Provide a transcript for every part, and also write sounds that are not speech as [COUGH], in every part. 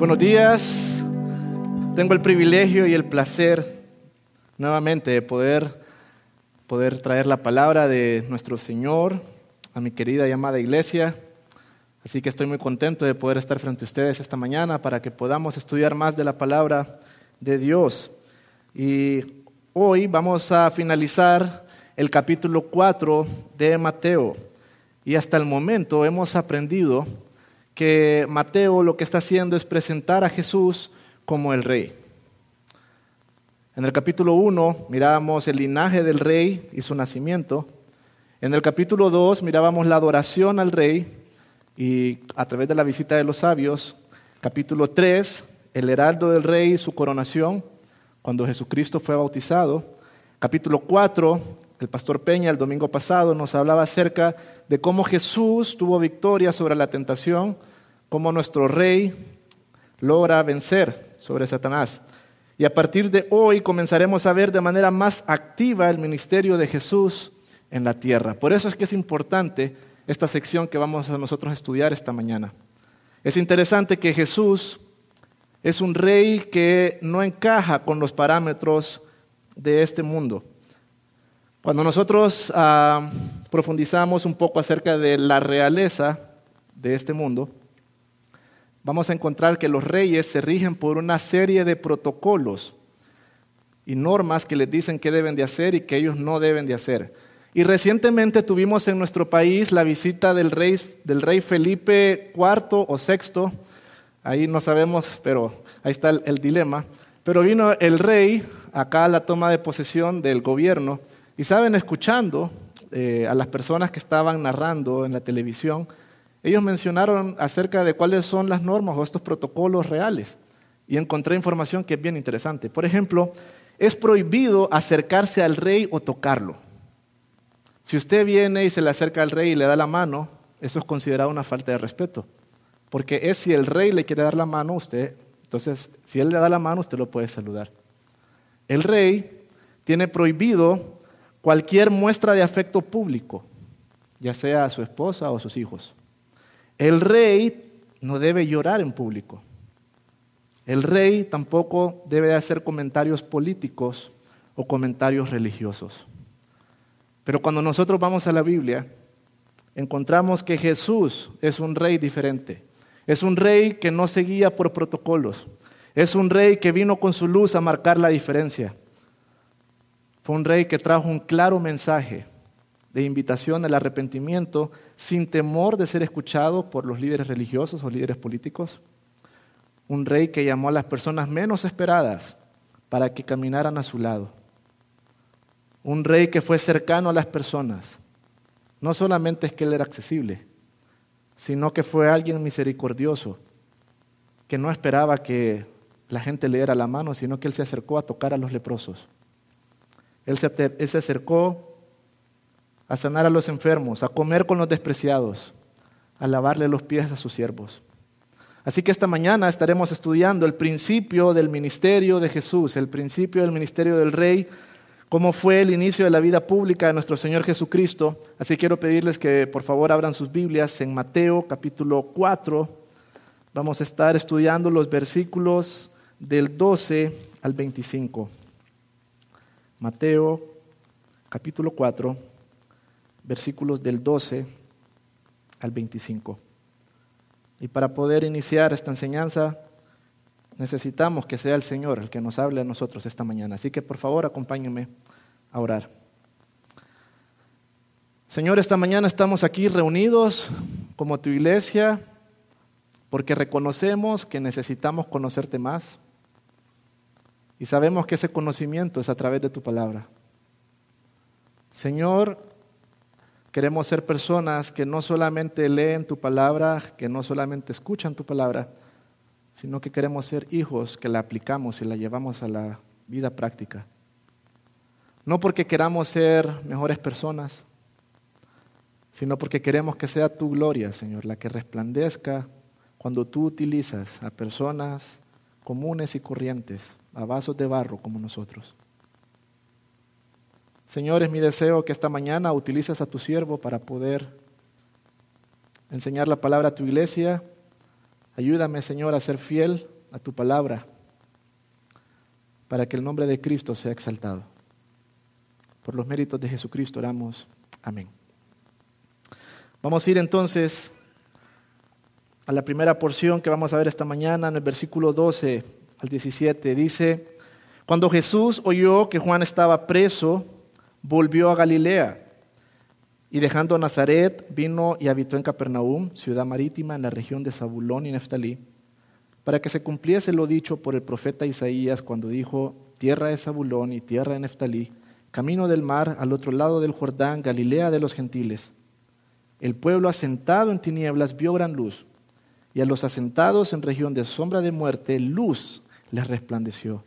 buenos días. Tengo el privilegio y el placer nuevamente de poder, poder traer la palabra de nuestro Señor a mi querida y amada iglesia. Así que estoy muy contento de poder estar frente a ustedes esta mañana para que podamos estudiar más de la palabra de Dios. Y hoy vamos a finalizar el capítulo 4 de Mateo. Y hasta el momento hemos aprendido que Mateo lo que está haciendo es presentar a Jesús como el rey. En el capítulo 1 mirábamos el linaje del rey y su nacimiento. En el capítulo 2 mirábamos la adoración al rey y a través de la visita de los sabios. Capítulo 3, el heraldo del rey y su coronación, cuando Jesucristo fue bautizado. Capítulo 4, el pastor Peña el domingo pasado nos hablaba acerca de cómo Jesús tuvo victoria sobre la tentación cómo nuestro rey logra vencer sobre Satanás. Y a partir de hoy comenzaremos a ver de manera más activa el ministerio de Jesús en la tierra. Por eso es que es importante esta sección que vamos a nosotros estudiar esta mañana. Es interesante que Jesús es un rey que no encaja con los parámetros de este mundo. Cuando nosotros ah, profundizamos un poco acerca de la realeza de este mundo, vamos a encontrar que los reyes se rigen por una serie de protocolos y normas que les dicen qué deben de hacer y qué ellos no deben de hacer. Y recientemente tuvimos en nuestro país la visita del rey, del rey Felipe IV o VI, ahí no sabemos, pero ahí está el, dilema. Pero vino el rey acá a la toma de posesión del gobierno y saben, escuchando eh, a las personas que estaban narrando en la televisión, ellos mencionaron acerca de cuáles son las normas o estos protocolos reales y encontré información que es bien interesante. Por ejemplo, es prohibido acercarse al rey o tocarlo. Si usted viene y se le acerca al rey y le da la mano, eso es considerado una falta de respeto. Porque es si el rey le quiere dar la mano, usted, entonces, si él le da la mano, usted lo puede saludar. El rey tiene prohibido cualquier muestra de afecto público, ya sea a su esposa o a sus hijos. El rey no debe llorar en público. El rey tampoco debe hacer comentarios políticos o comentarios religiosos. Pero cuando nosotros vamos a la Biblia, encontramos que Jesús es un rey diferente. Es un rey que no se guía por protocolos. Es un rey que vino con su luz a marcar la diferencia. Fue un rey que trajo un claro mensaje de invitación al arrepentimiento sin temor de ser escuchado por los líderes religiosos o líderes políticos. Un rey que llamó a las personas menos esperadas para que caminaran a su lado. Un rey que fue cercano a las personas. No solamente es que él era accesible, sino que fue alguien misericordioso, que no esperaba que la gente le diera la mano, sino que él se acercó a tocar a los leprosos. Él se, acercó a sanar a los enfermos, a comer con los despreciados, a lavarle los pies a sus siervos. Así que esta mañana estaremos estudiando el principio del ministerio de Jesús, el principio del ministerio del Rey, cómo fue el inicio de la vida pública de nuestro Señor Jesucristo. Así quiero pedirles que por favor abran sus Biblias en Mateo capítulo 4. Vamos a estar estudiando los versículos del 12 al 25. Mateo capítulo 4 versículos del 12 al 25. Y para poder iniciar esta enseñanza, necesitamos que sea el Señor el que nos hable a nosotros esta mañana. Así que por favor acompáñenme a orar. Señor, esta mañana estamos aquí reunidos como tu iglesia porque reconocemos que necesitamos conocerte más y sabemos que ese conocimiento es a través de tu palabra. Señor, Queremos ser personas que no solamente leen tu palabra, que no solamente escuchan tu palabra, sino que queremos ser hijos que la aplicamos y la llevamos a la vida práctica. No porque queramos ser mejores personas, sino porque queremos que sea tu gloria, Señor, la que resplandezca cuando tú utilizas a personas comunes y corrientes, a vasos de barro como nosotros. Señor, es mi deseo que esta mañana utilices a tu siervo para poder enseñar la palabra a tu iglesia, Ayúdame, Señor, a ser fiel a tu palabra para que el nombre de Cristo sea exaltado. Por los méritos de Jesucristo oramos. Amén. Vamos a ir entonces a la primera porción que vamos a ver esta mañana en el versículo 12 al 17. Dice, cuando Jesús oyó que Juan estaba preso, volvió a Galilea y dejando Nazaret vino y habitó en Capernaum, ciudad marítima en la región de Zabulón y Neftalí, para que se cumpliese lo dicho por el profeta Isaías cuando dijo, tierra de Zabulón y tierra de Neftalí, camino del mar al otro lado del Jordán, Galilea de los gentiles. El pueblo asentado en tinieblas vio gran luz, y a los asentados en región de sombra de muerte, luz les resplandeció.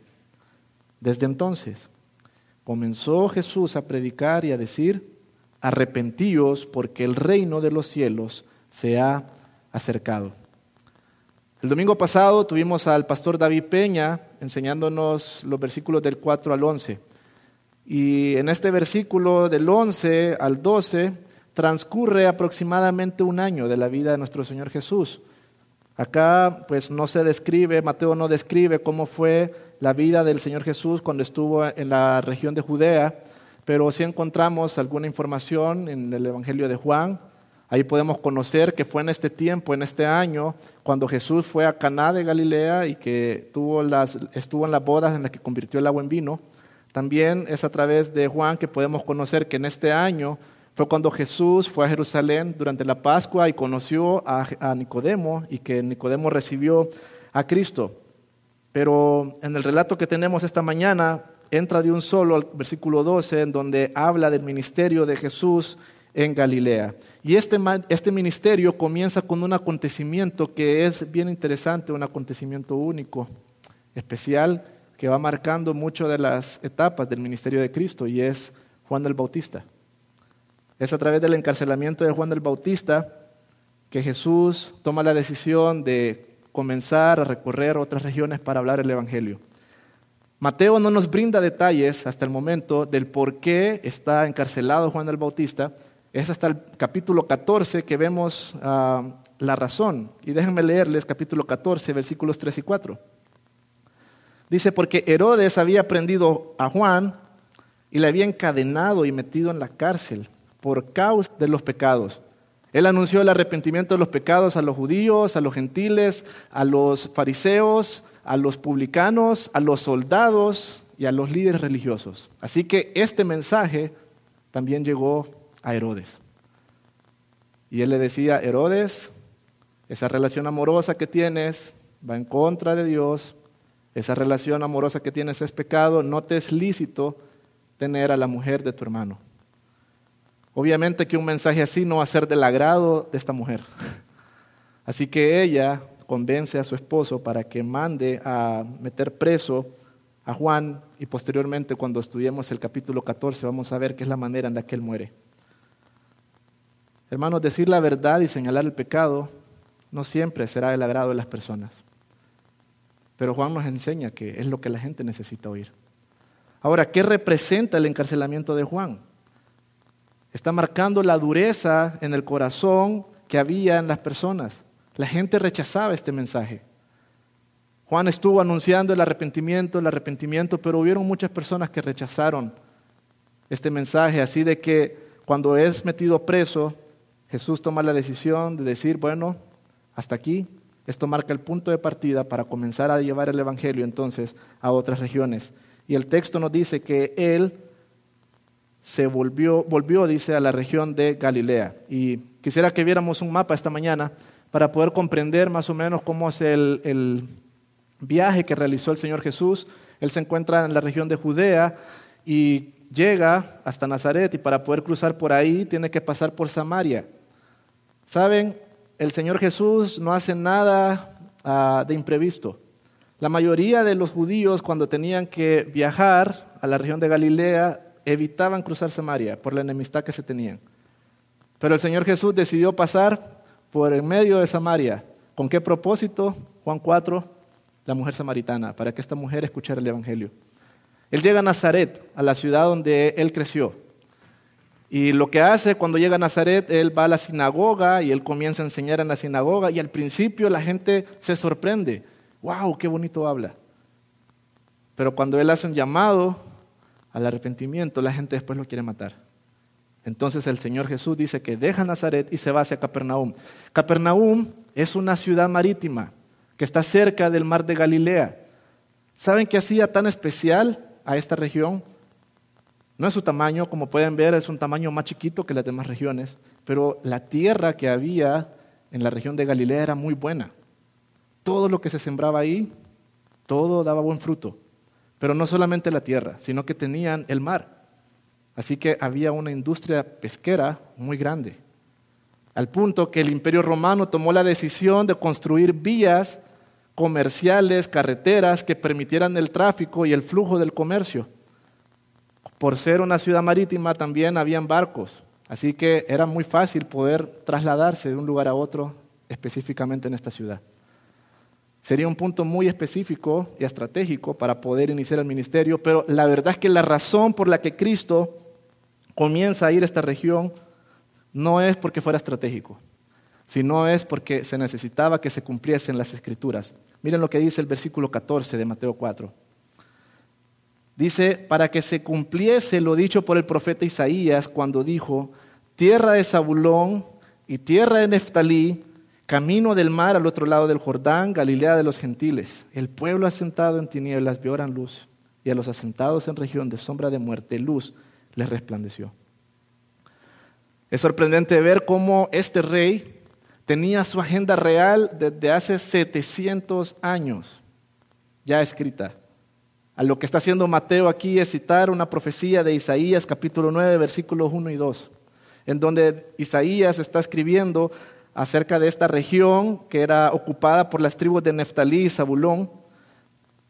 Desde entonces comenzó Jesús a predicar y a decir, arrepentíos porque el reino de los cielos se ha acercado. El domingo pasado tuvimos al pastor David Peña enseñándonos los versículos del 4 al 11. Y en este versículo del 11 al 12 transcurre aproximadamente un año de la vida de nuestro Señor Jesús. Acá pues no se describe, Mateo no describe cómo fue la vida del Señor Jesús cuando estuvo en la región de Judea, pero sí encontramos alguna información en el Evangelio de Juan. Ahí podemos conocer que fue en este tiempo, en este año, cuando Jesús fue a Caná de Galilea y que tuvo las, estuvo en las bodas en las que convirtió el agua en vino. También es a través de Juan que podemos conocer que en este año fue cuando Jesús fue a Jerusalén durante la Pascua y conoció a, Nicodemo y que Nicodemo recibió a Cristo. Pero en el relato que tenemos esta mañana entra de un solo al versículo 12 en donde habla del ministerio de Jesús en Galilea. Y este, este ministerio comienza con un acontecimiento que es bien interesante, un acontecimiento único, especial, que va marcando mucho de las etapas del ministerio de Cristo y es Juan el Bautista. Es a través del encarcelamiento de Juan el Bautista que Jesús toma la decisión de comenzar a recorrer otras regiones para hablar el Evangelio. Mateo no nos brinda detalles hasta el momento del por qué está encarcelado Juan el Bautista. Es hasta el capítulo 14 que vemos ah, la razón. Y déjenme leerles capítulo 14, versículos 3 y 4. Dice, porque Herodes había prendido a Juan y le había encadenado y metido en la cárcel por causa de los pecados. Él anunció el arrepentimiento de los pecados a los judíos, a los gentiles, a los fariseos, a los publicanos, a los soldados y a los líderes religiosos. Así que este mensaje también llegó a Herodes. Y él le decía, Herodes, esa relación amorosa que tienes va en contra de Dios, esa relación amorosa que tienes es pecado, no te es lícito tener a la mujer de tu hermano. Obviamente que un mensaje así no va a ser del agrado de esta mujer. Así que ella convence a su esposo para que mande a meter preso a Juan y posteriormente cuando estudiemos el capítulo 14 vamos a ver qué es la manera en la que él muere. Hermanos, decir la verdad y señalar el pecado no siempre será del agrado de las personas. Pero Juan nos enseña que es lo que la gente necesita oír. Ahora, ¿qué representa el encarcelamiento de Juan? Está marcando la dureza en el corazón que había en las personas. La gente rechazaba este mensaje. Juan estuvo anunciando el arrepentimiento, el arrepentimiento, pero hubieron muchas personas que rechazaron este mensaje, así de que cuando es metido preso, Jesús toma la decisión de decir, bueno, hasta aquí, esto marca el punto de partida para comenzar a llevar el Evangelio entonces a otras regiones. Y el texto nos dice que Él se volvió, volvió, dice, a la región de Galilea. Y quisiera que viéramos un mapa esta mañana para poder comprender más o menos cómo es el, el viaje que realizó el Señor Jesús. Él se encuentra en la región de Judea y llega hasta Nazaret y para poder cruzar por ahí tiene que pasar por Samaria. Saben, el Señor Jesús no hace nada ah, de imprevisto. La mayoría de los judíos cuando tenían que viajar a la región de Galilea evitaban cruzar Samaria por la enemistad que se tenían. Pero el Señor Jesús decidió pasar por el medio de Samaria. ¿Con qué propósito? Juan 4, la mujer samaritana, para que esta mujer escuchara el Evangelio. Él llega a Nazaret, a la ciudad donde él creció. Y lo que hace cuando llega a Nazaret, él va a la sinagoga y él comienza a enseñar en la sinagoga y al principio la gente se sorprende. ¡Wow! ¡Qué bonito habla! Pero cuando él hace un llamado al arrepentimiento, la gente después lo quiere matar. Entonces el Señor Jesús dice que deja Nazaret y se va hacia Capernaum. Capernaum es una ciudad marítima que está cerca del mar de Galilea. ¿Saben qué hacía tan especial a esta región? No es su tamaño, como pueden ver, es un tamaño más chiquito que las demás regiones, pero la tierra que había en la región de Galilea era muy buena. Todo lo que se sembraba ahí, todo daba buen fruto. Pero no solamente la tierra, sino que tenían el mar. Así que había una industria pesquera muy grande. Al punto que el imperio romano tomó la decisión de construir vías comerciales, carreteras que permitieran el tráfico y el flujo del comercio. Por ser una ciudad marítima también habían barcos, así que era muy fácil poder trasladarse de un lugar a otro, específicamente en esta ciudad. Sería un punto muy específico y estratégico para poder iniciar el ministerio, pero la verdad es que la razón por la que Cristo comienza a ir a esta región no es porque fuera estratégico, sino es porque se necesitaba que se cumpliesen las escrituras. Miren lo que dice el versículo 14 de Mateo 4. Dice, para que se cumpliese lo dicho por el profeta Isaías cuando dijo, tierra de Zabulón y tierra de Neftalí, camino del mar al otro lado del Jordán, Galilea de los gentiles. El pueblo asentado en tinieblas vio gran luz, y a los asentados en región de sombra de muerte, luz les resplandeció. Es sorprendente ver cómo este rey tenía su agenda real desde hace 700 años ya escrita. A lo que está haciendo Mateo aquí es citar una profecía de Isaías capítulo 9 versículos 1 y 2, en donde Isaías está escribiendo acerca de esta región que era ocupada por las tribus de Neftalí y Zabulón,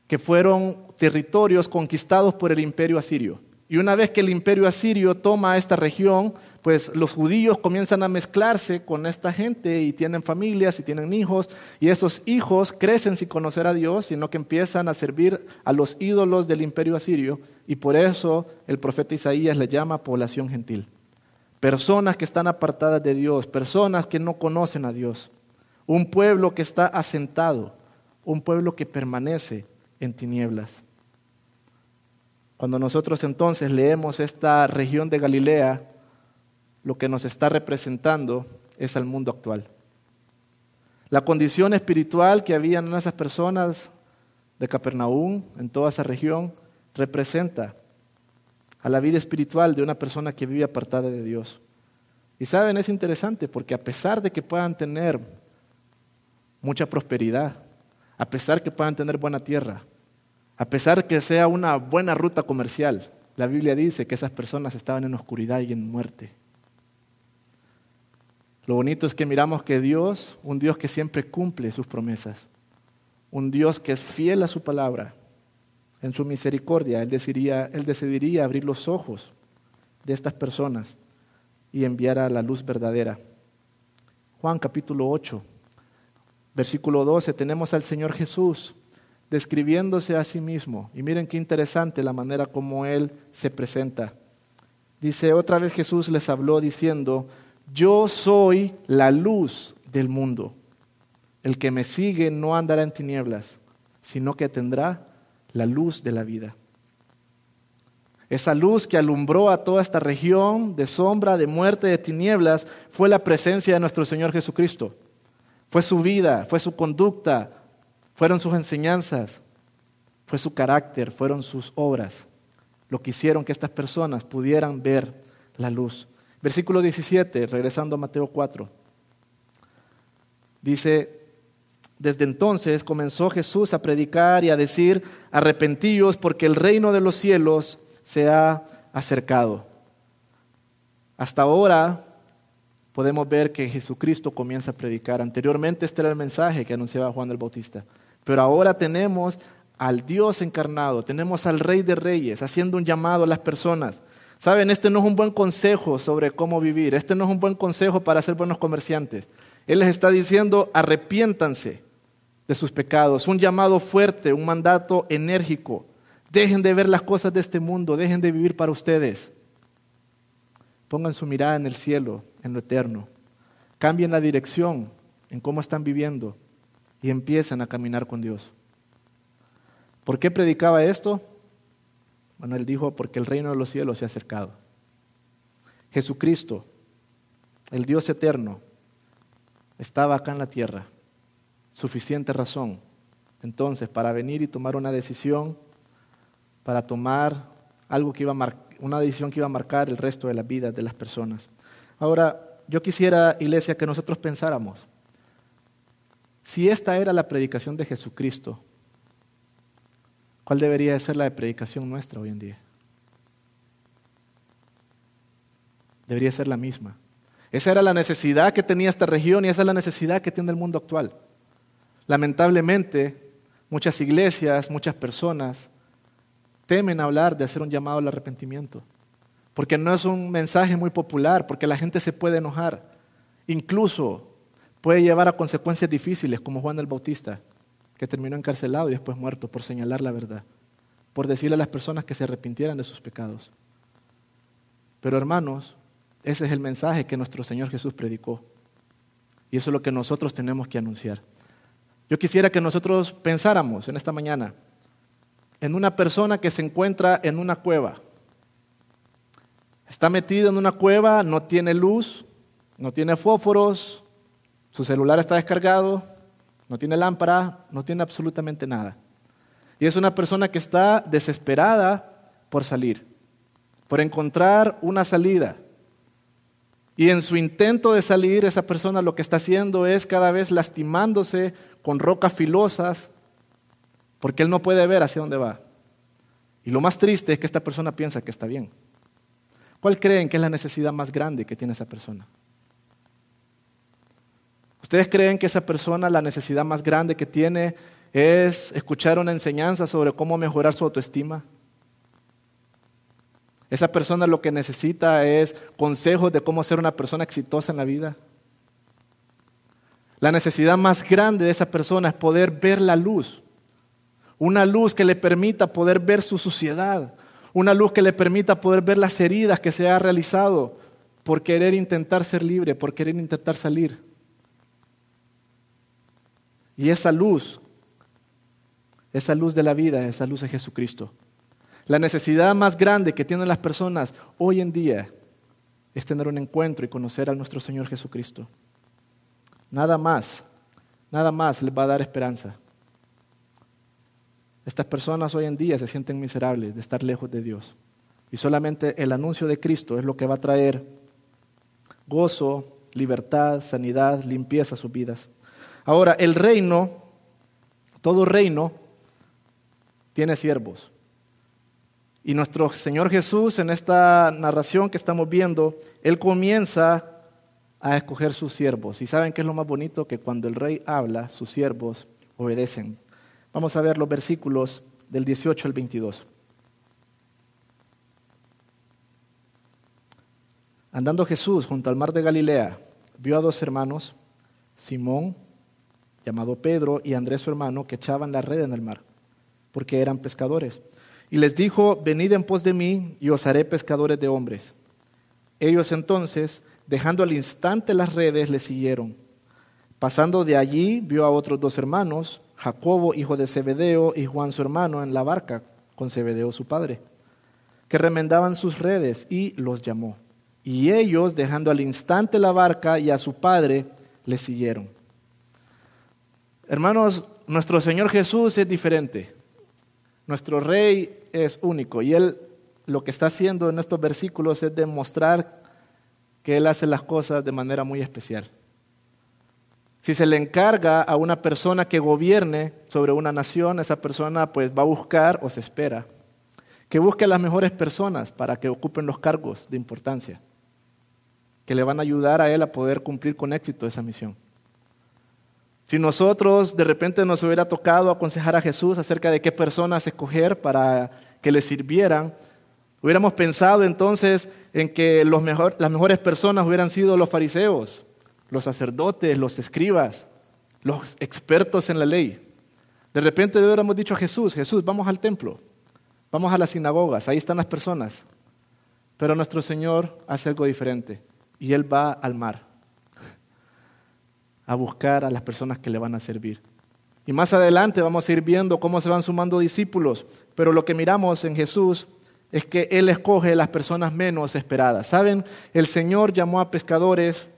que fueron territorios conquistados por el imperio asirio. Y una vez que el imperio asirio toma esta región, pues los judíos comienzan a mezclarse con esta gente y tienen familias y tienen hijos, y esos hijos crecen sin conocer a Dios, sino que empiezan a servir a los ídolos del imperio asirio, y por eso el profeta Isaías le llama población gentil. Personas que están apartadas de Dios, personas que no conocen a Dios, un pueblo que está asentado, un pueblo que permanece en tinieblas. Cuando nosotros entonces leemos esta región de Galilea, lo que nos está representando es al mundo actual. La condición espiritual que había en esas personas de Capernaum, en toda esa región, representa a la vida espiritual de una persona que vive apartada de Dios. Y saben, es interesante porque a pesar de que puedan tener mucha prosperidad, a pesar que puedan tener buena tierra, a pesar que sea una buena ruta comercial, la Biblia dice que esas personas estaban en oscuridad y en muerte. Lo bonito es que miramos que Dios, un Dios que siempre cumple sus promesas, un Dios que es fiel a su palabra, en su misericordia, Él decidiría, abrir los ojos de estas personas y enviar a la luz verdadera. Juan capítulo 8, versículo 12, tenemos al Señor Jesús describiéndose a sí mismo. Y miren qué interesante la manera como Él se presenta. Dice, otra vez Jesús les habló diciendo, yo soy la luz del mundo. El que me sigue no andará en tinieblas, sino que tendrá la luz de la vida. Esa luz que alumbró a toda esta región de sombra, de muerte, de tinieblas, fue la presencia de nuestro Señor Jesucristo. Fue su vida, fue su conducta, fueron sus enseñanzas, fue su carácter, fueron sus obras, lo que hicieron que estas personas pudieran ver la luz. Versículo 17, regresando a Mateo 4. Dice, desde entonces comenzó Jesús a predicar y a decir, arrepentíos porque el reino de los cielos se ha acercado. Hasta ahora podemos ver que Jesucristo comienza a predicar. Anteriormente este era el mensaje que anunciaba Juan el Bautista. Pero ahora tenemos al Dios encarnado, tenemos al Rey de Reyes haciendo un llamado a las personas. Saben, este no es un buen consejo sobre cómo vivir, este no es un buen consejo para ser buenos comerciantes. Él les está diciendo, arrepiéntanse de sus pecados, un llamado fuerte, un mandato enérgico. Dejen de ver las cosas de este mundo, dejen de vivir para ustedes. Pongan su mirada en el cielo, en lo eterno. Cambien la dirección en cómo están viviendo y empiecen a caminar con Dios. ¿Por qué predicaba esto? Bueno, él dijo, porque el reino de los cielos se ha acercado. Jesucristo, el Dios eterno, estaba acá en la tierra. Suficiente razón, entonces, para venir y tomar una decisión, para tomar algo que iba a una decisión que iba a marcar el resto de la vida de las personas. Ahora, yo quisiera, iglesia, que nosotros pensáramos, si esta era la predicación de Jesucristo, ¿cuál debería ser la predicación nuestra hoy en día? Debería ser la misma. Esa era la necesidad que tenía esta región y esa es la necesidad que tiene el mundo actual. Lamentablemente, muchas iglesias, muchas personas temen hablar de hacer un llamado al arrepentimiento, porque no es un mensaje muy popular, porque la gente se puede enojar, incluso puede llevar a consecuencias difíciles, como Juan el Bautista, que terminó encarcelado y después muerto por señalar la verdad, por decirle a las personas que se arrepintieran de sus pecados. Pero hermanos, ese es el mensaje que nuestro Señor Jesús predicó. Y eso es lo que nosotros tenemos que anunciar. Yo quisiera que nosotros pensáramos en esta mañana en una persona que se encuentra en una cueva. Está metido en una cueva, no tiene luz, no tiene fósforos, su celular está descargado, no tiene lámpara, no tiene absolutamente nada. Y es una persona que está desesperada por salir, por encontrar una salida. Y en su intento de salir, esa persona lo que está haciendo es cada vez lastimándose con rocas filosas, porque él no puede ver hacia dónde va. Y lo más triste es que esta persona piensa que está bien. ¿Cuál creen que es la necesidad más grande que tiene esa persona? ¿Ustedes creen que esa persona la necesidad más grande que tiene es escuchar una enseñanza sobre cómo mejorar su autoestima? Esa persona lo que necesita es consejos de cómo ser una persona exitosa en la vida. La necesidad más grande de esa persona es poder ver la luz. Una luz que le permita poder ver su suciedad. Una luz que le permita poder ver las heridas que se ha realizado por querer intentar ser libre, por querer intentar salir. Y esa luz, esa luz de la vida, esa luz de Jesucristo. La necesidad más grande que tienen las personas hoy en día es tener un encuentro y conocer a nuestro Señor Jesucristo. Nada más, nada más les va a dar esperanza. Estas personas hoy en día se sienten miserables de estar lejos de Dios. Y solamente el anuncio de Cristo es lo que va a traer gozo, libertad, sanidad, limpieza a sus vidas. Ahora, el reino, todo reino, tiene siervos. Y nuestro Señor Jesús, en esta narración que estamos viendo, Él comienza a escoger sus siervos. Y saben qué es lo más bonito, que cuando el rey habla, sus siervos obedecen. Vamos a ver los versículos del 18 al 22. Andando Jesús junto al mar de Galilea, vio a dos hermanos, Simón, llamado Pedro, y Andrés su hermano, que echaban la red en el mar, porque eran pescadores. Y les dijo, venid en pos de mí y os haré pescadores de hombres. Ellos entonces, dejando al instante las redes, le siguieron. Pasando de allí, vio a otros dos hermanos, Jacobo, hijo de Zebedeo, y Juan su hermano, en la barca con Zebedeo su padre, que remendaban sus redes y los llamó. Y ellos, dejando al instante la barca y a su padre, le siguieron. Hermanos, nuestro Señor Jesús es diferente. Nuestro rey es único y él lo que está haciendo en estos versículos es demostrar que él hace las cosas de manera muy especial. Si se le encarga a una persona que gobierne sobre una nación, esa persona pues va a buscar o se espera que busque a las mejores personas para que ocupen los cargos de importancia, que le van a ayudar a él a poder cumplir con éxito esa misión. Si nosotros de repente nos hubiera tocado aconsejar a Jesús acerca de qué personas escoger para que le sirvieran, hubiéramos pensado entonces en que los las mejores personas hubieran sido los fariseos, los sacerdotes, los escribas, los expertos en la ley. De repente hubiéramos dicho a Jesús, Jesús, vamos al templo, vamos a las sinagogas, ahí están las personas. Pero nuestro Señor hace algo diferente y Él va al mar a buscar a las personas que le van a servir. Y más adelante vamos a ir viendo cómo se van sumando discípulos, pero lo que miramos en Jesús es que Él escoge las personas menos esperadas. ¿Saben? El Señor llamó a pescadores,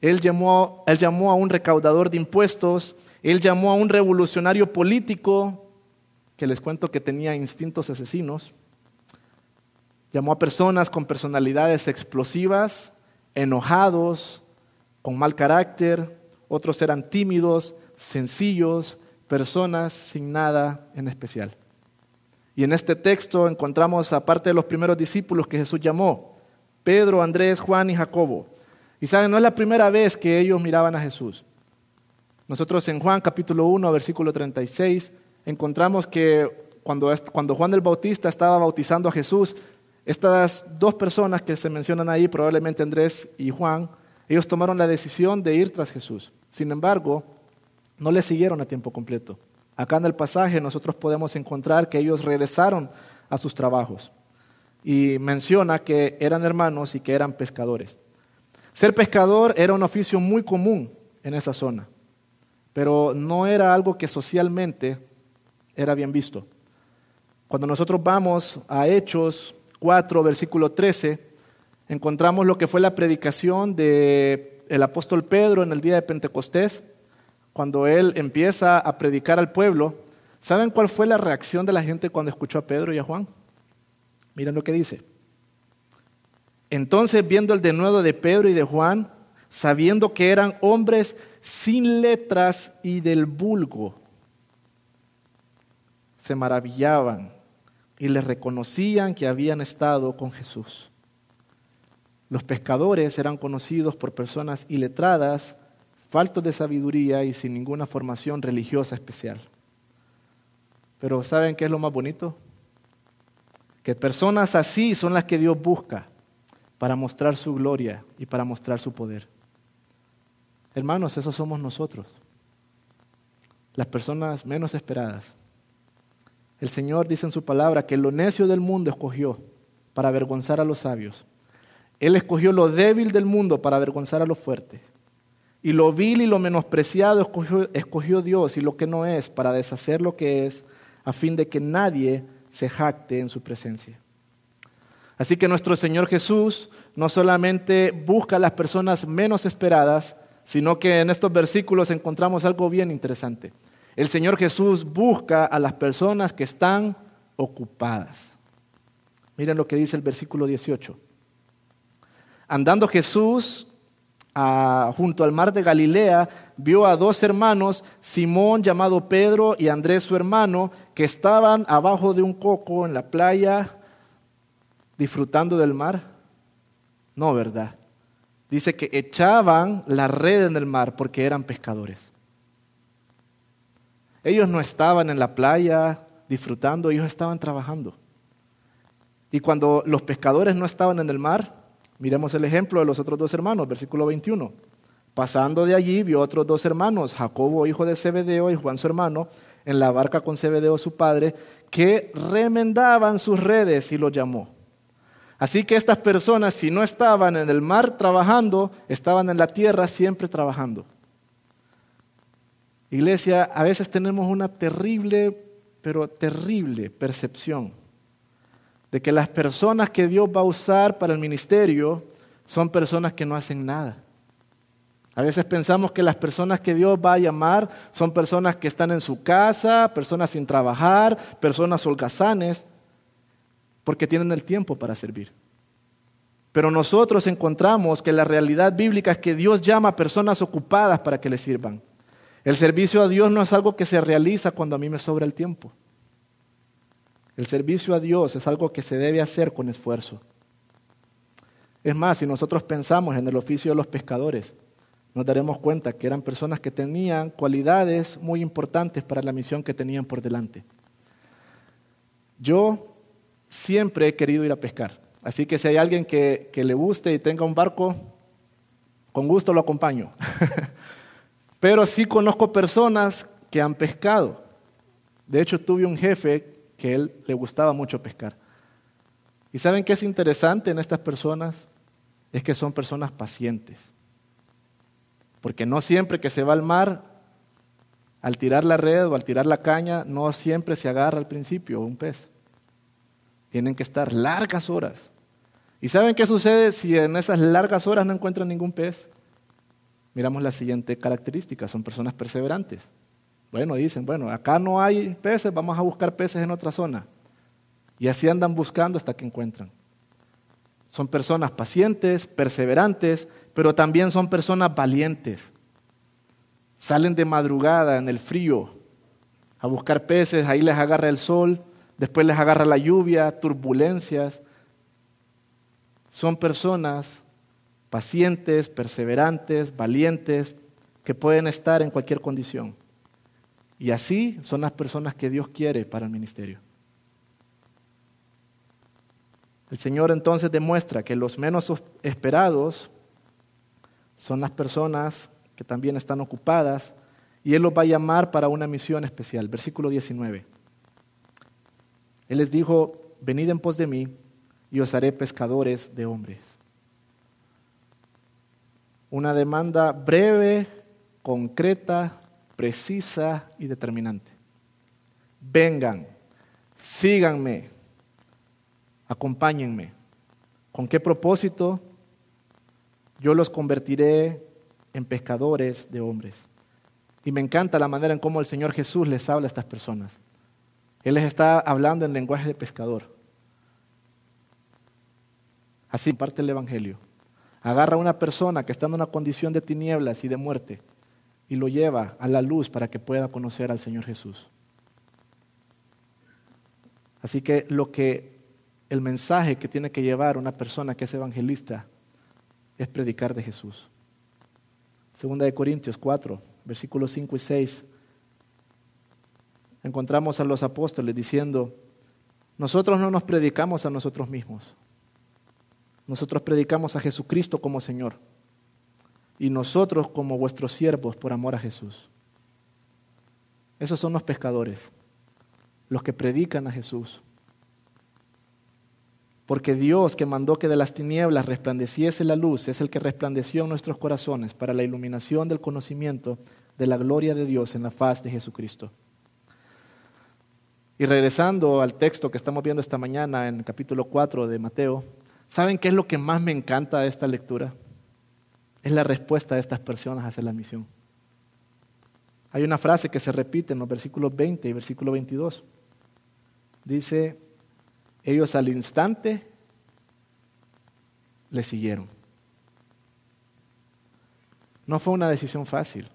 Él llamó, él llamó a un recaudador de impuestos, Él llamó a un revolucionario político, que les cuento que tenía instintos asesinos, llamó a personas con personalidades explosivas, enojados, con mal carácter, otros eran tímidos, sencillos, personas sin nada en especial. Y en este texto encontramos, aparte de los primeros discípulos que Jesús llamó, Pedro, Andrés, Juan y Jacobo. Y saben, no es la primera vez que ellos miraban a Jesús. Nosotros en Juan capítulo 1, versículo 36, encontramos que cuando, cuando Juan el Bautista estaba bautizando a Jesús, estas dos personas que se mencionan ahí, probablemente Andrés y Juan, ellos tomaron la decisión de ir tras Jesús. Sin embargo, no le siguieron a tiempo completo. Acá en el pasaje nosotros podemos encontrar que ellos regresaron a sus trabajos y menciona que eran hermanos y que eran pescadores. Ser pescador era un oficio muy común en esa zona, pero no era algo que socialmente era bien visto. Cuando nosotros vamos a Hechos 4, versículo 13, encontramos lo que fue la predicación del el apóstol Pedro en el día de Pentecostés cuando él empieza a predicar al pueblo, ¿saben cuál fue la reacción de la gente cuando escuchó a Pedro y a Juan? Miren lo que dice. Entonces, viendo el denuedo de Pedro y de Juan, sabiendo que eran hombres sin letras y del vulgo, se maravillaban y les reconocían que habían estado con Jesús. Los pescadores eran conocidos por personas iletradas faltos de sabiduría y sin ninguna formación religiosa especial. Pero ¿saben qué es lo más bonito? Que personas así son las que Dios busca para mostrar su gloria y para mostrar su poder. Hermanos, esos somos nosotros, las personas menos esperadas. El Señor dice en su palabra que lo necio del mundo escogió para avergonzar a los sabios. Él escogió lo débil del mundo para avergonzar a los fuertes. Y lo vil y lo menospreciado escogió, Dios y lo que no es para deshacer lo que es, a fin de que nadie se jacte en su presencia. Así que nuestro Señor Jesús no solamente busca a las personas menos esperadas, sino que en estos versículos encontramos algo bien interesante. El Señor Jesús busca a las personas que están ocupadas. Miren lo que dice el versículo 18. Andando Jesús junto al mar de Galilea, vio a dos hermanos, Simón llamado Pedro y Andrés su hermano, que estaban abajo de un coco en la playa disfrutando del mar. No, ¿verdad? Dice que echaban la red en el mar porque eran pescadores. Ellos no estaban en la playa disfrutando, ellos estaban trabajando. Y cuando los pescadores no estaban en el mar, Miremos el ejemplo de los otros dos hermanos, versículo 21. Pasando de allí vio otros dos hermanos, Jacobo hijo de Zebedeo y Juan su hermano, en la barca con Zebedeo su padre, que remendaban sus redes y los llamó. Así que estas personas, si no estaban en el mar trabajando, estaban en la tierra siempre trabajando. Iglesia, a veces tenemos una terrible, pero terrible percepción de que las personas que Dios va a usar para el ministerio son personas que no hacen nada. A veces pensamos que las personas que Dios va a llamar son personas que están en su casa, personas sin trabajar, personas holgazanes, porque tienen el tiempo para servir. Pero nosotros encontramos que la realidad bíblica es que Dios llama a personas ocupadas para que le sirvan. El servicio a Dios no es algo que se realiza cuando a mí me sobra el tiempo. El servicio a Dios es algo que se debe hacer con esfuerzo. Es más, si nosotros pensamos en el oficio de los pescadores, nos daremos cuenta que eran personas que tenían cualidades muy importantes para la misión que tenían por delante. Yo siempre he querido ir a pescar, así que si hay alguien que, le guste y tenga un barco, con gusto lo acompaño. [LAUGHS] Pero sí conozco personas que han pescado. De hecho, tuve un jefe que él le gustaba mucho pescar. ¿Y saben qué es interesante en estas personas? Es que son personas pacientes. Porque no siempre que se va al mar, al tirar la red o al tirar la caña, no siempre se agarra al principio un pez. Tienen que estar largas horas. ¿Y saben qué sucede si en esas largas horas no encuentran ningún pez? Miramos la siguiente característica, son personas perseverantes. Bueno, dicen, bueno, acá no hay peces, vamos a buscar peces en otra zona. Y así andan buscando hasta que encuentran. Son personas pacientes, perseverantes, pero también son personas valientes. Salen de madrugada en el frío a buscar peces, ahí les agarra el sol, después les agarra la lluvia, turbulencias. Son personas pacientes, perseverantes, valientes, que pueden estar en cualquier condición. Y así son las personas que Dios quiere para el ministerio. El Señor entonces demuestra que los menos esperados son las personas que también están ocupadas y Él los va a llamar para una misión especial. Versículo 19. Él les dijo, venid en pos de mí y os haré pescadores de hombres. Una demanda breve, concreta, precisa y determinante. Vengan, síganme acompáñenme. ¿Con qué propósito? Yo los convertiré en pescadores de hombres. Y me encanta la manera en cómo el Señor Jesús les habla a estas personas. Él les está hablando en lenguaje de pescador. Así parte el Evangelio. Agarra a una persona que está en una condición de tinieblas y de muerte y lo lleva a la luz para que pueda conocer al Señor Jesús. Así que lo que el mensaje que tiene que llevar una persona que es evangelista es predicar de Jesús. Segunda de Corintios 4, versículos 5 y 6. Encontramos a los apóstoles diciendo, nosotros no nos predicamos a nosotros mismos. Nosotros predicamos a Jesucristo como Señor. Y nosotros como vuestros siervos por amor a Jesús. Esos son los pescadores, los que predican a Jesús porque Dios que mandó que de las tinieblas resplandeciese la luz es el que resplandeció en nuestros corazones para la iluminación del conocimiento de la gloria de Dios en la faz de Jesucristo. Y regresando al texto que estamos viendo esta mañana en el capítulo 4 de Mateo, ¿saben qué es lo que más me encanta de esta lectura? Es la respuesta de estas personas hacia la misión. Hay una frase que se repite en los versículos 20 y versículo 22. Dice, ellos al instante le siguieron. No fue una decisión fácil.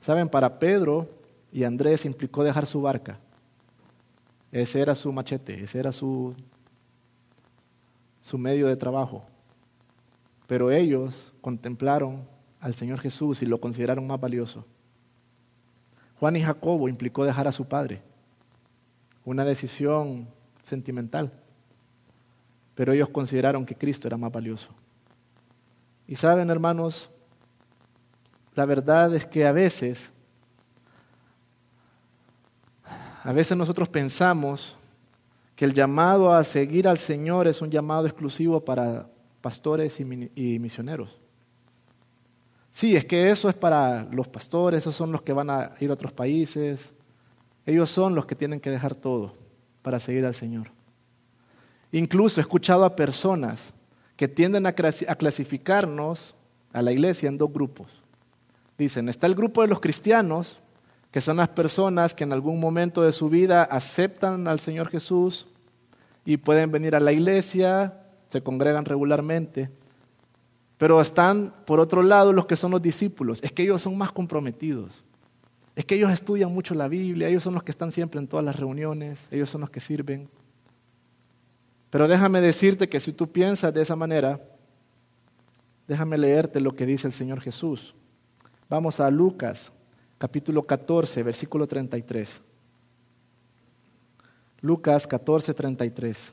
Saben, para Pedro y Andrés implicó dejar su barca. Ese era su machete, ese era su, su medio de trabajo. Pero ellos contemplaron al Señor Jesús y lo consideraron más valioso. Juan y Jacobo implicó dejar a su padre una decisión sentimental, pero ellos consideraron que Cristo era más valioso. Y saben, hermanos, la verdad es que a veces, a veces nosotros pensamos que el llamado a seguir al Señor es un llamado exclusivo para pastores y misioneros. Sí, es que eso es para los pastores, esos son los que van a ir a otros países, ellos son los que tienen que dejar todo para seguir al Señor. Incluso he escuchado a personas que tienden a clasificarnos a la iglesia en dos grupos. Dicen, está el grupo de los cristianos, que son las personas que en algún momento de su vida aceptan al Señor Jesús y pueden venir a la iglesia, se congregan regularmente. Pero están, por otro lado, los que son los discípulos. Es que ellos son más comprometidos. Es que ellos estudian mucho la Biblia, ellos son los que están siempre en todas las reuniones, ellos son los que sirven. Pero déjame decirte que si tú piensas de esa manera, déjame leerte lo que dice el Señor Jesús. Vamos a Lucas, capítulo 14, versículo 33. Lucas 14, 33.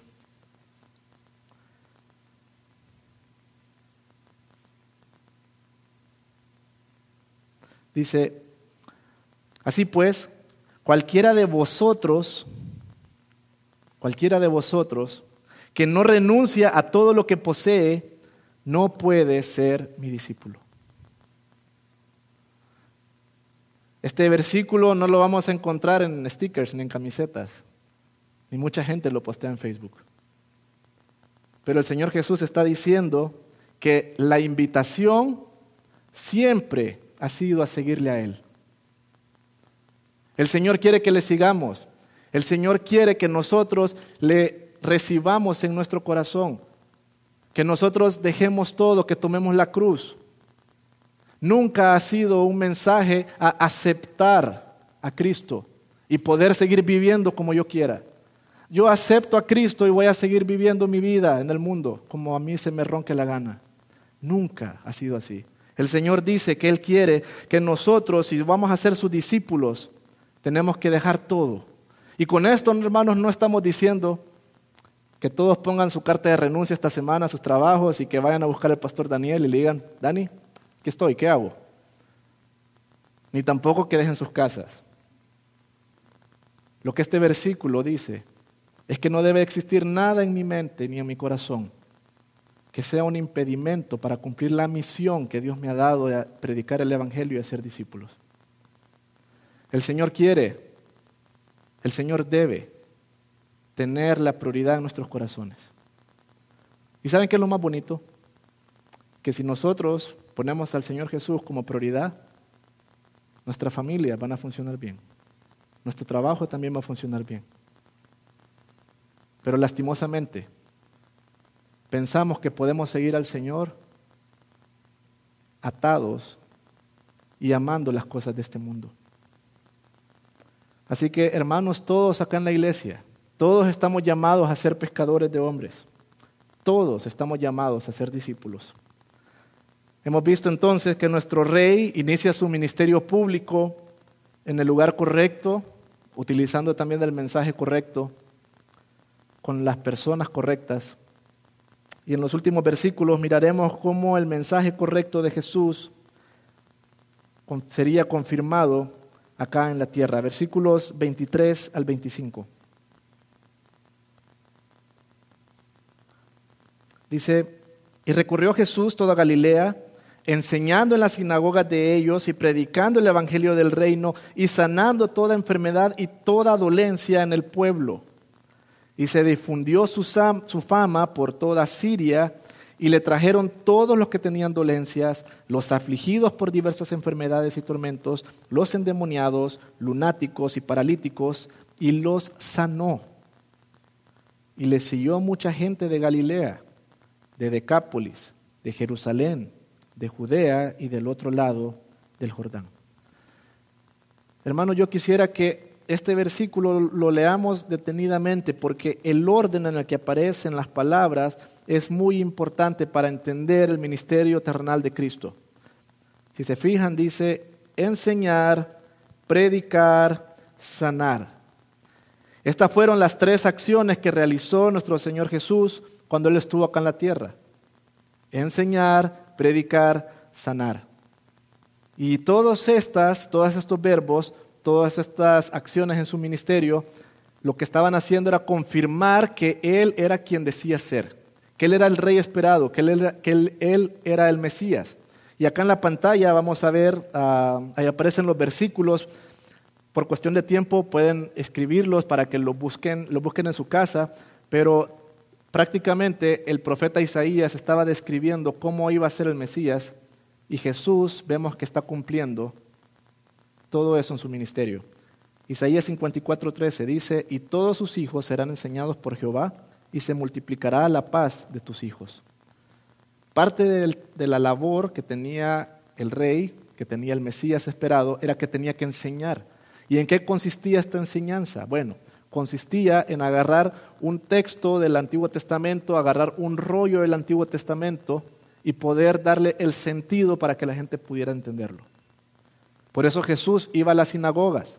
Dice, Así pues, cualquiera de vosotros, cualquiera de vosotros, que no renuncia a todo lo que posee, no puede ser mi discípulo. Este versículo no lo vamos a encontrar en stickers ni en camisetas, ni mucha gente lo postea en Facebook. Pero el Señor Jesús está diciendo que la invitación siempre ha sido a seguirle a Él. El Señor quiere que le sigamos. El Señor quiere que nosotros le recibamos en nuestro corazón. Que nosotros dejemos todo, que tomemos la cruz. Nunca ha sido un mensaje a aceptar a Cristo y poder seguir viviendo como yo quiera. Yo acepto a Cristo y voy a seguir viviendo mi vida en el mundo como a mí se me ronque la gana. Nunca ha sido así. El Señor dice que Él quiere que nosotros, si vamos a ser sus discípulos, tenemos que dejar todo. Y con esto, hermanos, no estamos diciendo que todos pongan su carta de renuncia esta semana a sus trabajos y que vayan a buscar al pastor Daniel y le digan, Dani, ¿qué estoy? ¿Qué hago? Ni tampoco que dejen sus casas. Lo que este versículo dice es que no debe existir nada en mi mente ni en mi corazón que sea un impedimento para cumplir la misión que Dios me ha dado de predicar el Evangelio y hacer discípulos. El Señor quiere, el Señor debe tener la prioridad en nuestros corazones. ¿Y saben qué es lo más bonito? Que si nosotros ponemos al Señor Jesús como prioridad, nuestra familia van a funcionar bien. Nuestro trabajo también va a funcionar bien. Pero lastimosamente, pensamos que podemos seguir al Señor atados y amando las cosas de este mundo. Así que, hermanos, todos acá en la iglesia, todos estamos llamados a ser pescadores de hombres. Todos estamos llamados a ser discípulos. Hemos visto entonces que nuestro rey inicia su ministerio público en el lugar correcto, utilizando también el mensaje correcto, con las personas correctas. Y en los últimos versículos miraremos cómo el mensaje correcto de Jesús sería confirmado acá en la tierra. Versículos 23 al 25. Dice, y recurrió Jesús toda Galilea, enseñando en las sinagogas de ellos y predicando el Evangelio del reino y sanando toda enfermedad y toda dolencia en el pueblo. Y se difundió su, fama por toda Siria y le trajeron todos los que tenían dolencias, los afligidos por diversas enfermedades y tormentos, los endemoniados, lunáticos y paralíticos, y los sanó. Y le siguió mucha gente de Galilea, de Decápolis, de Jerusalén, de Judea y del otro lado del Jordán. Hermano, yo quisiera que este versículo lo leamos detenidamente porque el orden en el que aparecen las palabras es muy importante para entender el ministerio terrenal de Cristo. Si se fijan, dice enseñar, predicar, sanar. Estas fueron las tres acciones que realizó nuestro Señor Jesús cuando Él estuvo acá en la tierra. Enseñar, predicar, sanar. Y todas estas, todos estos verbos todas estas acciones en su ministerio, lo que estaban haciendo era confirmar que Él era quien decía ser, que Él era el rey esperado, que Él era, el Mesías. Y acá en la pantalla vamos a ver, ah, ahí aparecen los versículos, por cuestión de tiempo pueden escribirlos para que lo busquen, lo busquen en su casa, pero prácticamente el profeta Isaías estaba describiendo cómo iba a ser el Mesías y Jesús vemos que está cumpliendo todo eso en su ministerio. Isaías 54:13 dice, y todos sus hijos serán enseñados por Jehová, y se multiplicará la paz de tus hijos. Parte de la labor que tenía el rey, que tenía el Mesías esperado, era que tenía que enseñar. ¿Y en qué consistía esta enseñanza? Bueno, consistía en agarrar un texto del Antiguo Testamento, agarrar un rollo del Antiguo Testamento y poder darle el sentido para que la gente pudiera entenderlo. Por eso Jesús iba a las sinagogas,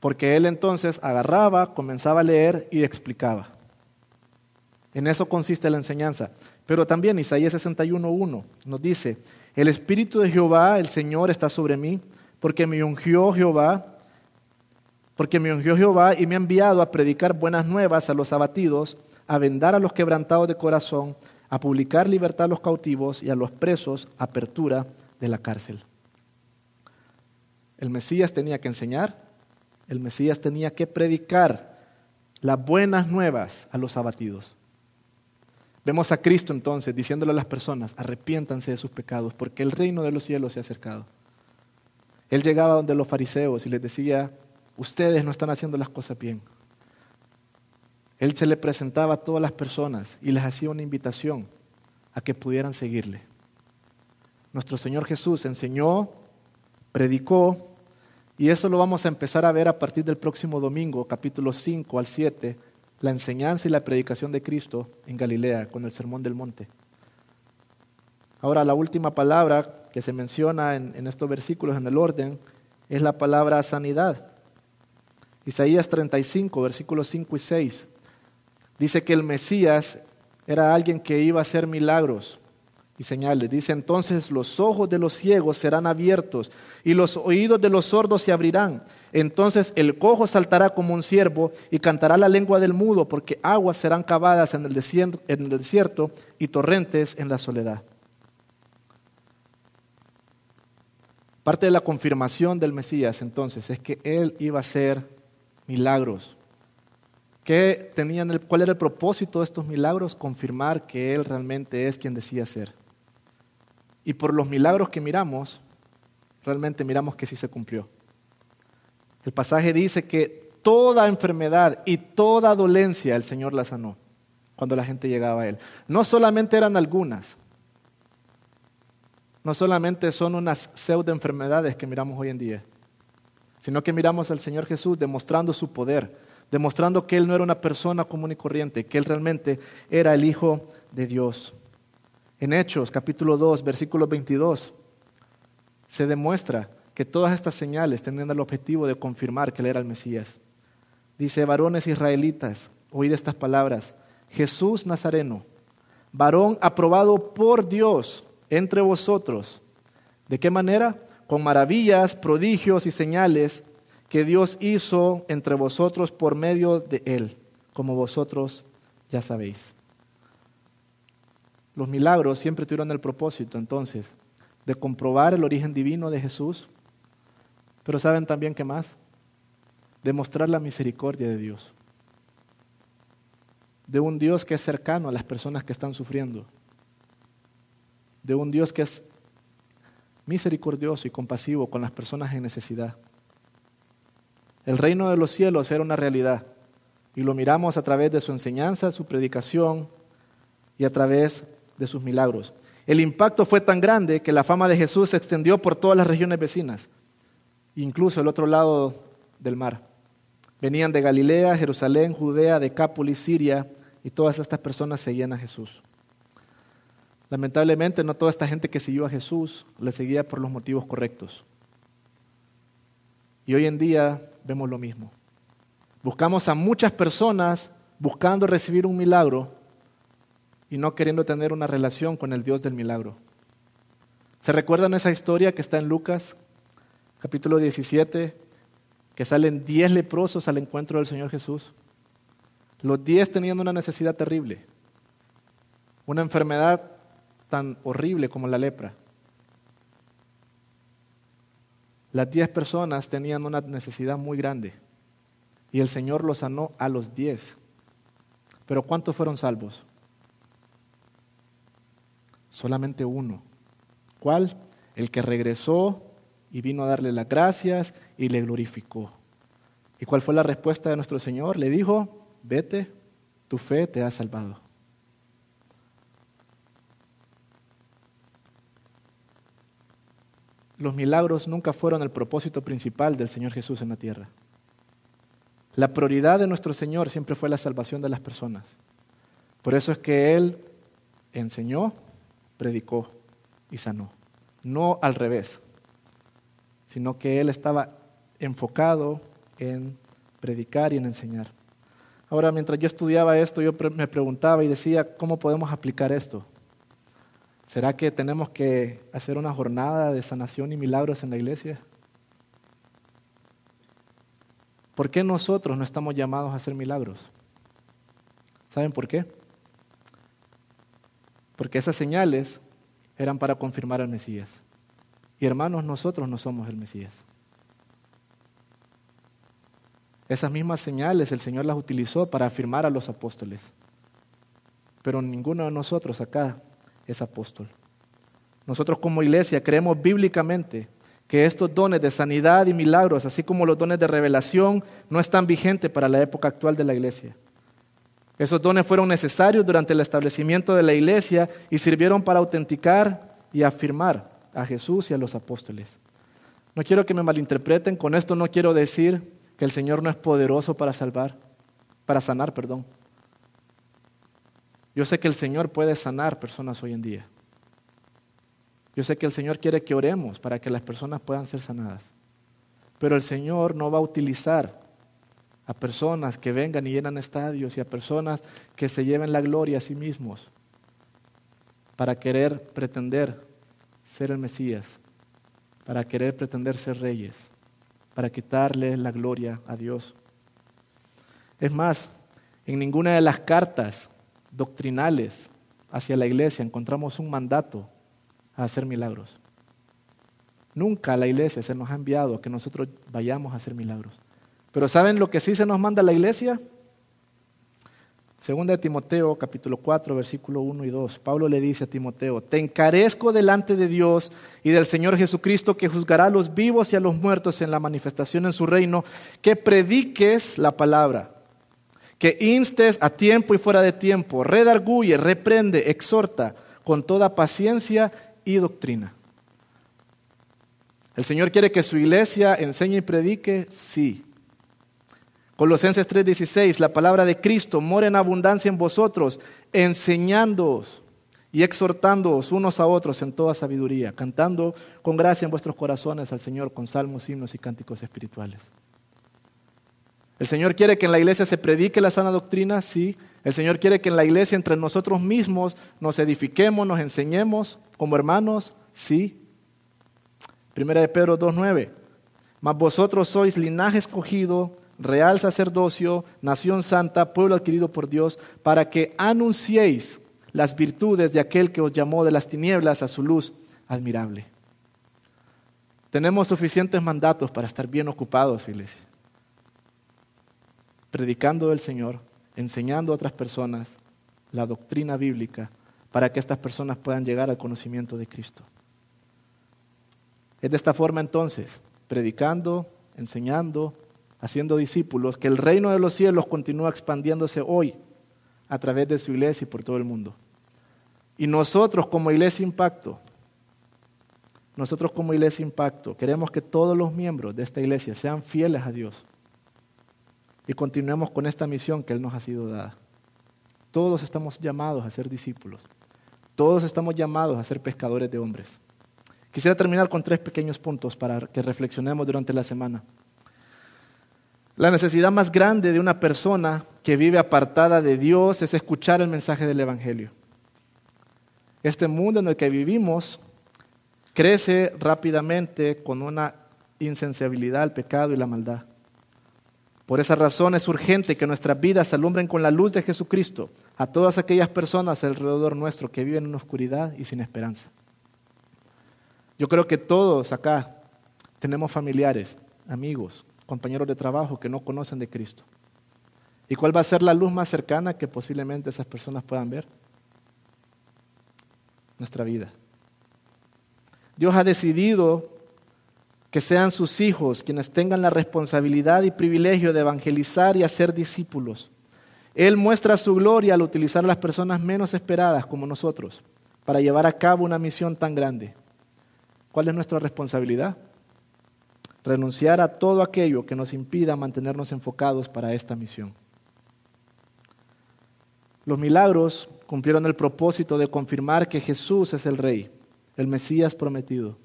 porque él entonces agarraba, comenzaba a leer y explicaba. En eso consiste la enseñanza. Pero también Isaías 61.1 nos dice, el Espíritu de Jehová, el Señor, está sobre mí, porque me ungió Jehová Porque me ungió Jehová y me ha enviado a predicar buenas nuevas a los abatidos, a vendar a los quebrantados de corazón, a publicar libertad a los cautivos y a los presos apertura de la cárcel. El Mesías tenía que enseñar, el Mesías tenía que predicar las buenas nuevas a los abatidos. Vemos a Cristo entonces diciéndole a las personas, arrepiéntanse de sus pecados, porque el reino de los cielos se ha acercado. Él llegaba donde los fariseos y les decía, ustedes no están haciendo las cosas bien. Él se le presentaba a todas las personas y les hacía una invitación a que pudieran seguirle. Nuestro Señor Jesús enseñó, predicó, y eso lo vamos a empezar a ver a partir del próximo domingo, capítulo 5 al 7, la enseñanza y la predicación de Cristo en Galilea con el Sermón del Monte. Ahora, la última palabra que se menciona en, estos versículos en el orden es la palabra sanidad. Isaías 35, versículos 5 y 6, dice que el Mesías era alguien que iba a hacer milagros y señales. Dice entonces, los ojos de los ciegos serán abiertos y los oídos de los sordos se abrirán. Entonces el cojo saltará como un ciervo y cantará la lengua del mudo, porque aguas serán cavadas en el desierto, en el desierto y torrentes en la soledad. Parte de la confirmación del Mesías entonces es que él iba a hacer milagros. ¿Qué tenían ¿Cuál era el propósito de estos milagros? Confirmar que él realmente es quien decía ser. Y por los milagros que miramos, realmente miramos que sí se cumplió. El pasaje dice que toda enfermedad y toda dolencia el Señor la sanó cuando la gente llegaba a Él. No solamente eran algunas, no solamente son unas pseudo enfermedades que miramos hoy en día, sino que miramos al Señor Jesús demostrando su poder, demostrando que Él no era una persona común y corriente, que Él realmente era el Hijo de Dios. En Hechos capítulo 2, versículo 22, se demuestra que todas estas señales tenían el objetivo de confirmar que Él era el Mesías. Dice, varones israelitas, oíd estas palabras, Jesús Nazareno, varón aprobado por Dios entre vosotros. ¿De qué manera? Con maravillas, prodigios y señales que Dios hizo entre vosotros por medio de Él, como vosotros ya sabéis. Los milagros siempre tuvieron el propósito entonces de comprobar el origen divino de Jesús, pero saben también qué más, demostrar la misericordia de Dios, de un Dios que es cercano a las personas que están sufriendo, de un Dios que es misericordioso y compasivo con las personas en necesidad. El reino de los cielos era una realidad y lo miramos a través de su enseñanza, su predicación y a través de sus milagros. El impacto fue tan grande que la fama de Jesús se extendió por todas las regiones vecinas, incluso el otro lado del mar. Venían de Galilea, Jerusalén, Judea, Decápolis, Siria, y todas estas personas seguían a Jesús. Lamentablemente no toda esta gente que siguió a Jesús le seguía por los motivos correctos. Y hoy en día vemos lo mismo. Buscamos a muchas personas buscando recibir un milagro y no queriendo tener una relación con el Dios del milagro. ¿Se recuerdan esa historia que está en Lucas, capítulo 17, que salen diez leprosos al encuentro del Señor Jesús? Los diez tenían una necesidad terrible, una enfermedad tan horrible como la lepra. Las diez personas tenían una necesidad muy grande y el Señor los sanó a los diez. Pero ¿cuántos fueron salvos? Solamente uno. ¿Cuál? El que regresó y vino a darle las gracias y le glorificó. ¿Y cuál fue la respuesta de nuestro Señor? Le dijo, vete, tu fe te ha salvado. Los milagros nunca fueron el propósito principal del Señor Jesús en la tierra. La prioridad de nuestro Señor siempre fue la salvación de las personas. Por eso es que Él enseñó, predicó y sanó. No al revés, sino que él estaba enfocado en predicar y en enseñar. Ahora, mientras yo estudiaba esto, yo me preguntaba y decía, ¿cómo podemos aplicar esto? ¿Será que tenemos que hacer una jornada de sanación y milagros en la iglesia? ¿Por qué nosotros no estamos llamados a hacer milagros? ¿Saben por qué? Porque esas señales eran para confirmar al Mesías. Y hermanos, nosotros no somos el Mesías. Esas mismas señales el Señor las utilizó para afirmar a los apóstoles. Pero ninguno de nosotros acá es apóstol. Nosotros como iglesia creemos bíblicamente que estos dones de sanidad y milagros, así como los dones de revelación, no están vigentes para la época actual de la iglesia. Esos dones fueron necesarios durante el establecimiento de la iglesia y sirvieron para autenticar y afirmar a Jesús y a los apóstoles. No quiero que me malinterpreten, con esto no quiero decir que el Señor no es poderoso para salvar, para sanar, perdón. Yo sé que el Señor puede sanar personas hoy en día. Yo sé que el Señor quiere que oremos para que las personas puedan ser sanadas. Pero el Señor no va a utilizar a personas que vengan y llenan estadios y a personas que se lleven la gloria a sí mismos para querer pretender ser el Mesías, para querer pretender ser reyes, para quitarle la gloria a Dios. Es más, en ninguna de las cartas doctrinales hacia la iglesia encontramos un mandato a hacer milagros. Nunca a la iglesia se nos ha enviado que nosotros vayamos a hacer milagros. Pero ¿saben lo que sí se nos manda la iglesia? Segunda de Timoteo, capítulo 4, versículo 1 y 2. Pablo le dice a Timoteo, te encarezco delante de Dios y del Señor Jesucristo que juzgará a los vivos y a los muertos en la manifestación en su reino, que prediques la palabra, que instes a tiempo y fuera de tiempo, redarguye, reprende, exhorta con toda paciencia y doctrina. ¿El Señor quiere que su iglesia enseñe y predique? Sí. Colosenses 3:16, la palabra de Cristo mora en abundancia en vosotros, enseñándoos y exhortándoos unos a otros en toda sabiduría, cantando con gracia en vuestros corazones al Señor con salmos, himnos y cánticos espirituales. ¿El Señor quiere que en la iglesia se predique la sana doctrina? Sí. El Señor quiere que en la iglesia entre nosotros mismos nos edifiquemos, nos enseñemos como hermanos, sí. Primera de Pedro 2.9. Mas vosotros sois linaje escogido, real sacerdocio, nación santa, pueblo adquirido por Dios, para que anunciéis las virtudes de aquel que os llamó de las tinieblas a su luz admirable. Tenemos suficientes mandatos para estar bien ocupados, iglesia. Predicando del Señor, enseñando a otras personas la doctrina bíblica para que estas personas puedan llegar al conocimiento de Cristo. Es de esta forma entonces, predicando, enseñando, haciendo discípulos, que el reino de los cielos continúa expandiéndose hoy a través de su iglesia y por todo el mundo. Y nosotros como iglesia Impacto, nosotros como iglesia Impacto, queremos que todos los miembros de esta iglesia sean fieles a Dios y continuemos con esta misión que Él nos ha sido dada. Todos estamos llamados a ser discípulos. Todos estamos llamados a ser pescadores de hombres. Quisiera terminar con tres pequeños puntos para que reflexionemos durante la semana. La necesidad más grande de una persona que vive apartada de Dios es escuchar el mensaje del Evangelio. Este mundo en el que vivimos crece rápidamente con una insensibilidad al pecado y la maldad. Por esa razón es urgente que nuestras vidas alumbren con la luz de Jesucristo a todas aquellas personas alrededor nuestro que viven en oscuridad y sin esperanza. Yo creo que todos acá tenemos familiares, amigos, compañeros de trabajo que no conocen de Cristo. ¿Y cuál va a ser la luz más cercana que posiblemente esas personas puedan ver? Nuestra vida. Dios ha decidido que sean sus hijos quienes tengan la responsabilidad y privilegio de evangelizar y hacer discípulos. Él muestra su gloria al utilizar a las personas menos esperadas como nosotros para llevar a cabo una misión tan grande. ¿Cuál es nuestra responsabilidad? Renunciar a todo aquello que nos impida mantenernos enfocados para esta misión. Los milagros cumplieron el propósito de confirmar que Jesús es el Rey, el Mesías prometido.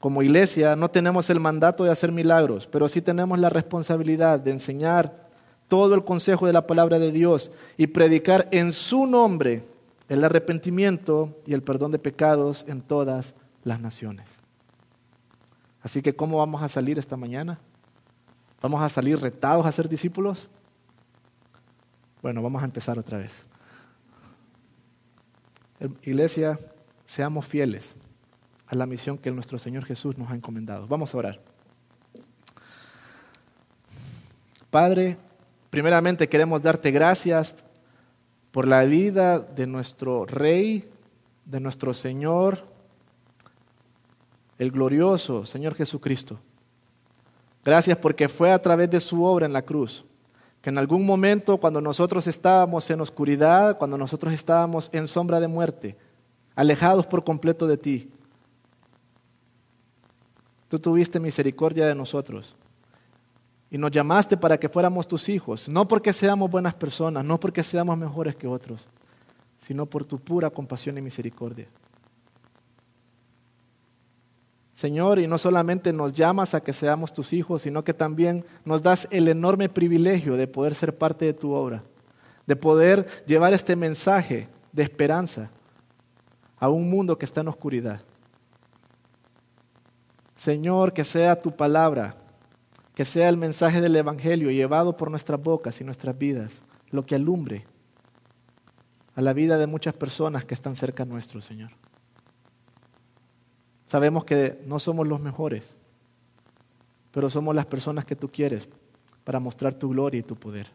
Como iglesia no tenemos el mandato de hacer milagros, pero sí tenemos la responsabilidad de enseñar todo el consejo de la palabra de Dios y predicar en su nombre el arrepentimiento y el perdón de pecados en todas las naciones. Así que, ¿cómo vamos a salir esta mañana? ¿Vamos a salir retados a ser discípulos? Bueno, vamos a empezar otra vez. Iglesia, seamos fieles a la misión que nuestro Señor Jesús nos ha encomendado. Vamos a orar. Padre, primeramente queremos darte gracias por la vida de nuestro Rey, de nuestro Señor, el glorioso Señor Jesucristo. Gracias porque fue a través de su obra en la cruz, que en algún momento cuando nosotros estábamos en oscuridad, cuando nosotros estábamos en sombra de muerte, alejados por completo de ti, tú tuviste misericordia de nosotros y nos llamaste para que fuéramos tus hijos, no porque seamos buenas personas, no porque seamos mejores que otros, sino por tu pura compasión y misericordia. Señor, y no solamente nos llamas a que seamos tus hijos, sino que también nos das el enorme privilegio de poder ser parte de tu obra, de poder llevar este mensaje de esperanza a un mundo que está en oscuridad. Señor, que sea tu palabra que sea el mensaje del Evangelio llevado por nuestras bocas y nuestras vidas, lo que alumbre a la vida de muchas personas que están cerca nuestro, Señor. Sabemos que no somos los mejores, pero somos las personas que tú quieres para mostrar tu gloria y tu poder.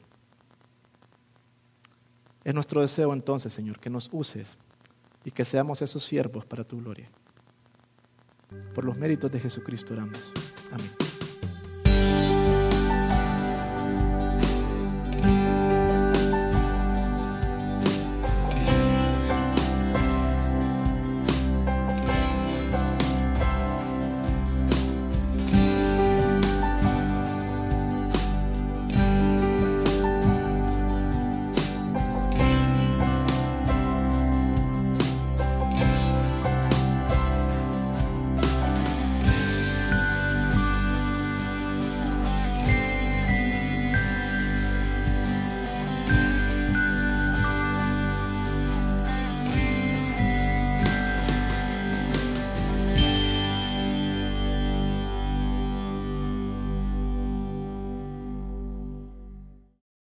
Es nuestro deseo entonces, Señor, que nos uses y que seamos esos siervos para tu gloria. Por los méritos de Jesucristo oramos. Amén.